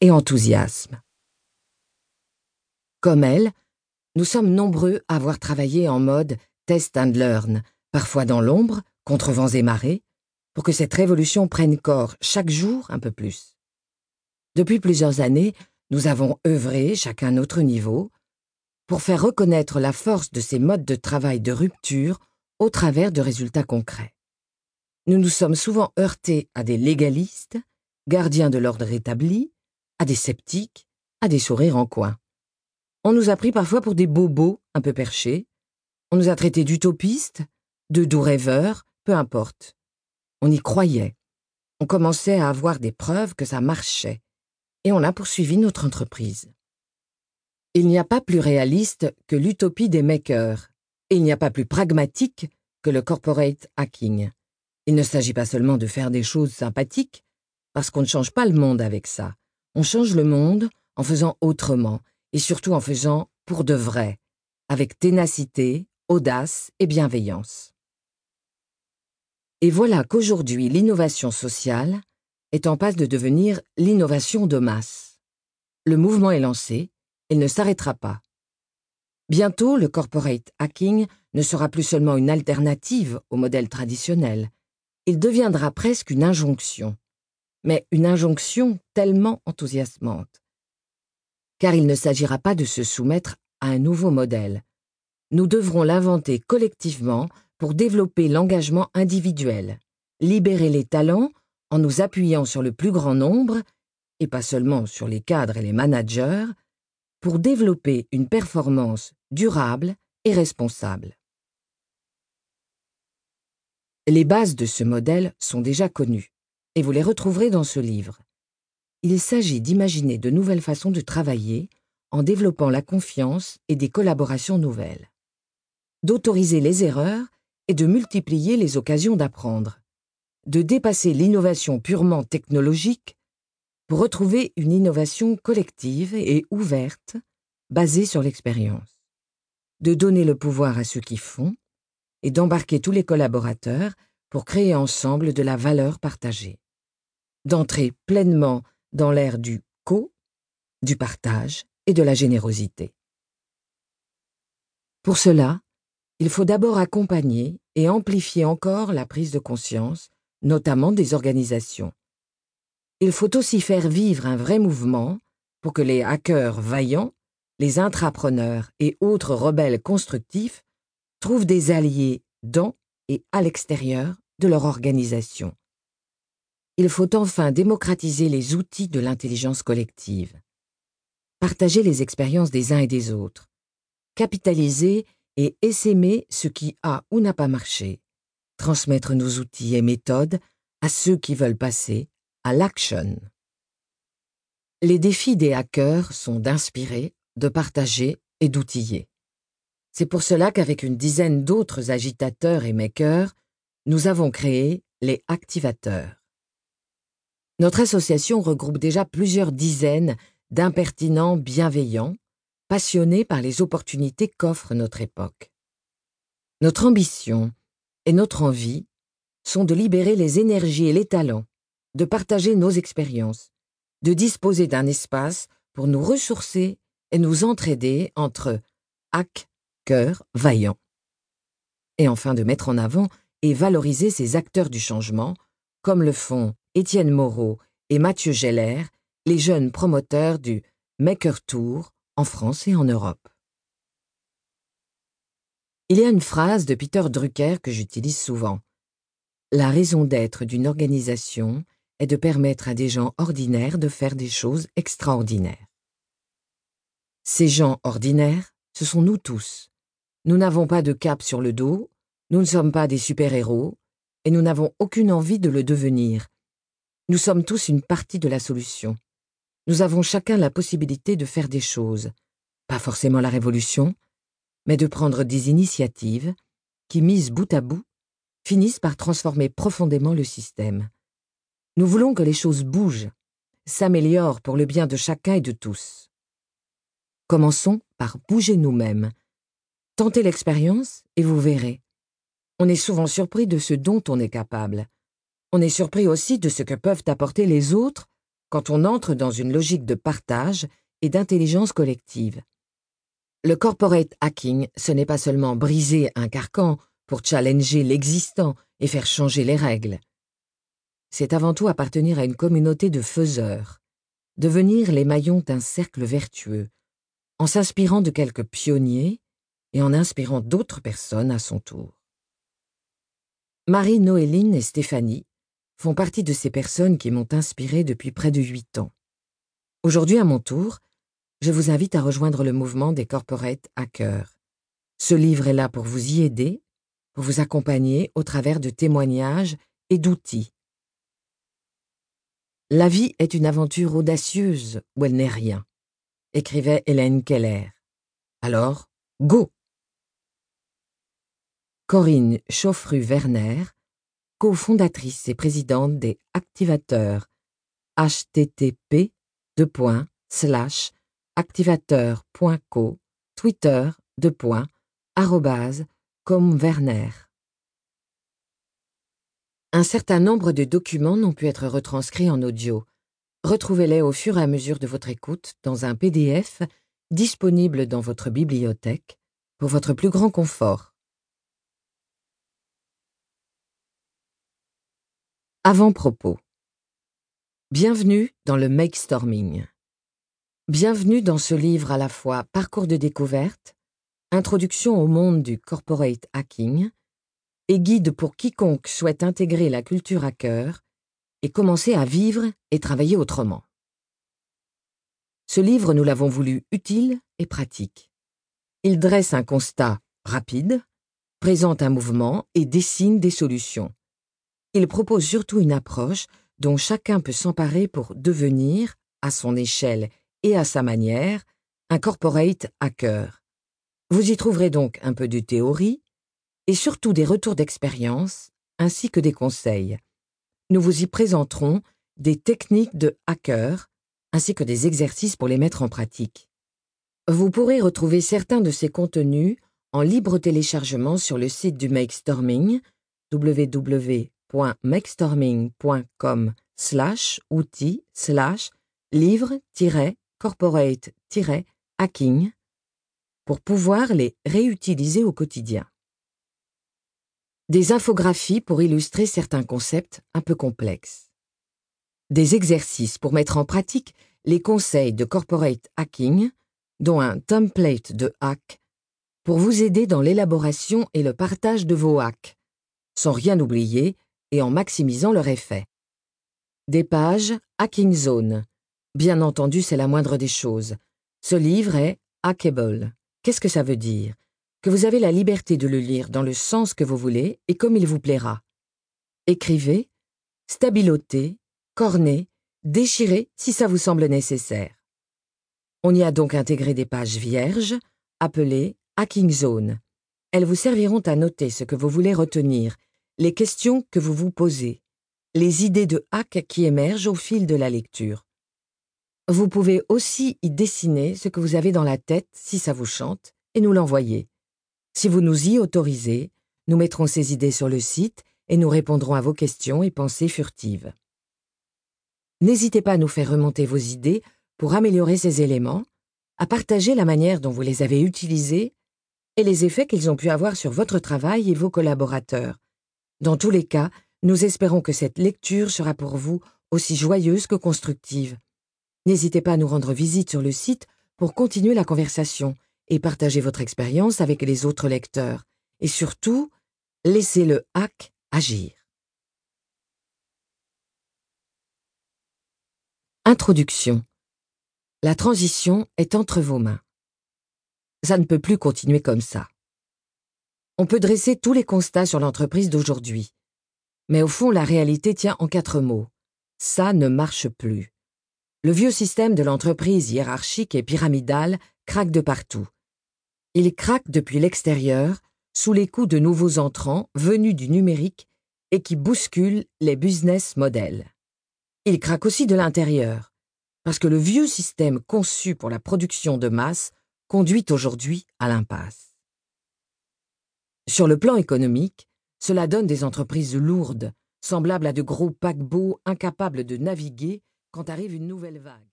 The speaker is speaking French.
et enthousiasme. Comme elle, nous sommes nombreux à avoir travaillé en mode test and learn, parfois dans l'ombre, contre vents et marées, pour que cette révolution prenne corps chaque jour un peu plus. Depuis plusieurs années, nous avons œuvré, chacun à notre niveau, pour faire reconnaître la force de ces modes de travail de rupture au travers de résultats concrets. Nous nous sommes souvent heurtés à des légalistes, gardiens de l'ordre établi, à des sceptiques, à des sourires en coin. On nous a pris parfois pour des bobos un peu perchés, on nous a traités d'utopistes, de doux rêveurs, peu importe. On y croyait. On commençait à avoir des preuves que ça marchait. Et on a poursuivi notre entreprise. Il n'y a pas plus réaliste que l'utopie des makers. Et il n'y a pas plus pragmatique que le corporate hacking. Il ne s'agit pas seulement de faire des choses sympathiques, parce qu'on ne change pas le monde avec ça. On change le monde en faisant autrement, et surtout en faisant pour de vrai, avec ténacité, audace et bienveillance. Et voilà qu'aujourd'hui l'innovation sociale est en passe de devenir l'innovation de masse. Le mouvement est lancé, il ne s'arrêtera pas. Bientôt, le corporate hacking ne sera plus seulement une alternative au modèle traditionnel, il deviendra presque une injonction, mais une injonction tellement enthousiasmante. Car il ne s'agira pas de se soumettre à un nouveau modèle. Nous devrons l'inventer collectivement pour développer l'engagement individuel, libérer les talents en nous appuyant sur le plus grand nombre, et pas seulement sur les cadres et les managers, pour développer une performance durable et responsable. Les bases de ce modèle sont déjà connues, et vous les retrouverez dans ce livre. Il s'agit d'imaginer de nouvelles façons de travailler en développant la confiance et des collaborations nouvelles, d'autoriser les erreurs et de multiplier les occasions d'apprendre, de dépasser l'innovation purement technologique pour retrouver une innovation collective et ouverte basée sur l'expérience, de donner le pouvoir à ceux qui font et d'embarquer tous les collaborateurs pour créer ensemble de la valeur partagée, d'entrer pleinement dans l'ère du co, du partage et de la générosité. Pour cela, il faut d'abord accompagner et amplifier encore la prise de conscience, notamment des organisations. Il faut aussi faire vivre un vrai mouvement pour que les hackers vaillants, les intrapreneurs et autres rebelles constructifs trouvent des alliés dans et à l'extérieur de leur organisation. Il faut enfin démocratiser les outils de l'intelligence collective, partager les expériences des uns et des autres, capitaliser et essaimer ce qui a ou n'a pas marché, transmettre nos outils et méthodes à ceux qui veulent passer à l'action. Les défis des hackers sont d'inspirer, de partager et d'outiller. C'est pour cela qu'avec une dizaine d'autres agitateurs et makers, nous avons créé les activateurs. Notre association regroupe déjà plusieurs dizaines d'impertinents bienveillants, passionnés par les opportunités qu'offre notre époque. Notre ambition et notre envie sont de libérer les énergies et les talents, de partager nos expériences, de disposer d'un espace pour nous ressourcer et nous entraider entre hack cœur vaillant. Et enfin de mettre en avant et valoriser ces acteurs du changement, comme le font Étienne Moreau et Mathieu Geller, les jeunes promoteurs du Maker Tour en France et en Europe. Il y a une phrase de Peter Drucker que j'utilise souvent. La raison d'être d'une organisation est de permettre à des gens ordinaires de faire des choses extraordinaires. Ces gens ordinaires, ce sont nous tous, nous n'avons pas de cap sur le dos, nous ne sommes pas des super-héros, et nous n'avons aucune envie de le devenir. Nous sommes tous une partie de la solution. Nous avons chacun la possibilité de faire des choses, pas forcément la révolution, mais de prendre des initiatives qui, mises bout à bout, finissent par transformer profondément le système. Nous voulons que les choses bougent, s'améliorent pour le bien de chacun et de tous. Commençons par bouger nous-mêmes, Tentez l'expérience et vous verrez. On est souvent surpris de ce dont on est capable. On est surpris aussi de ce que peuvent apporter les autres quand on entre dans une logique de partage et d'intelligence collective. Le corporate hacking, ce n'est pas seulement briser un carcan pour challenger l'existant et faire changer les règles. C'est avant tout appartenir à une communauté de faiseurs, devenir les maillons d'un cercle vertueux, en s'inspirant de quelques pionniers et en inspirant d'autres personnes à son tour. Marie, Noéline et Stéphanie font partie de ces personnes qui m'ont inspiré depuis près de huit ans. Aujourd'hui, à mon tour, je vous invite à rejoindre le mouvement des corporate hackers. Ce livre est là pour vous y aider, pour vous accompagner au travers de témoignages et d'outils. La vie est une aventure audacieuse où elle n'est rien, écrivait Hélène Keller. Alors, go! Corinne Chauffru-Werner cofondatrice et présidente des Activateurs, http activateur.co, Twitter, comme Werner. Un certain nombre de documents n'ont pu être retranscrits en audio. Retrouvez-les au fur et à mesure de votre écoute dans un PDF disponible dans votre bibliothèque pour votre plus grand confort. Avant-propos. Bienvenue dans le Make Storming. Bienvenue dans ce livre à la fois parcours de découverte, introduction au monde du corporate hacking et guide pour quiconque souhaite intégrer la culture hacker et commencer à vivre et travailler autrement. Ce livre, nous l'avons voulu utile et pratique. Il dresse un constat rapide, présente un mouvement et dessine des solutions il propose surtout une approche dont chacun peut s'emparer pour devenir, à son échelle et à sa manière, un corporate hacker. Vous y trouverez donc un peu de théorie et surtout des retours d'expérience ainsi que des conseils. Nous vous y présenterons des techniques de hacker ainsi que des exercices pour les mettre en pratique. Vous pourrez retrouver certains de ces contenus en libre téléchargement sur le site du Make Storming www.makestorming.com slash outils slash livre-corporate-hacking pour pouvoir les réutiliser au quotidien. Des infographies pour illustrer certains concepts un peu complexes. Des exercices pour mettre en pratique les conseils de corporate hacking, dont un template de hack, pour vous aider dans l'élaboration et le partage de vos hacks, sans rien oublier et en maximisant leur effet. Des pages Hacking Zone. Bien entendu, c'est la moindre des choses. Ce livre est hackable. Qu'est-ce que ça veut dire? Que vous avez la liberté de le lire dans le sens que vous voulez et comme il vous plaira. Écrivez, stabilotez, cornez, déchirez si ça vous semble nécessaire. On y a donc intégré des pages vierges, appelées Hacking Zone. Elles vous serviront à noter ce que vous voulez retenir les questions que vous vous posez, les idées de hack qui émergent au fil de la lecture. Vous pouvez aussi y dessiner ce que vous avez dans la tête si ça vous chante et nous l'envoyer. Si vous nous y autorisez, nous mettrons ces idées sur le site et nous répondrons à vos questions et pensées furtives. N'hésitez pas à nous faire remonter vos idées pour améliorer ces éléments, à partager la manière dont vous les avez utilisés et les effets qu'ils ont pu avoir sur votre travail et vos collaborateurs, dans tous les cas, nous espérons que cette lecture sera pour vous aussi joyeuse que constructive. N'hésitez pas à nous rendre visite sur le site pour continuer la conversation et partager votre expérience avec les autres lecteurs. Et surtout, laissez le hack agir. Introduction. La transition est entre vos mains. Ça ne peut plus continuer comme ça. On peut dresser tous les constats sur l'entreprise d'aujourd'hui. Mais au fond, la réalité tient en quatre mots. Ça ne marche plus. Le vieux système de l'entreprise hiérarchique et pyramidale craque de partout. Il craque depuis l'extérieur, sous les coups de nouveaux entrants venus du numérique et qui bousculent les business models. Il craque aussi de l'intérieur, parce que le vieux système conçu pour la production de masse conduit aujourd'hui à l'impasse. Sur le plan économique, cela donne des entreprises lourdes, semblables à de gros paquebots incapables de naviguer quand arrive une nouvelle vague.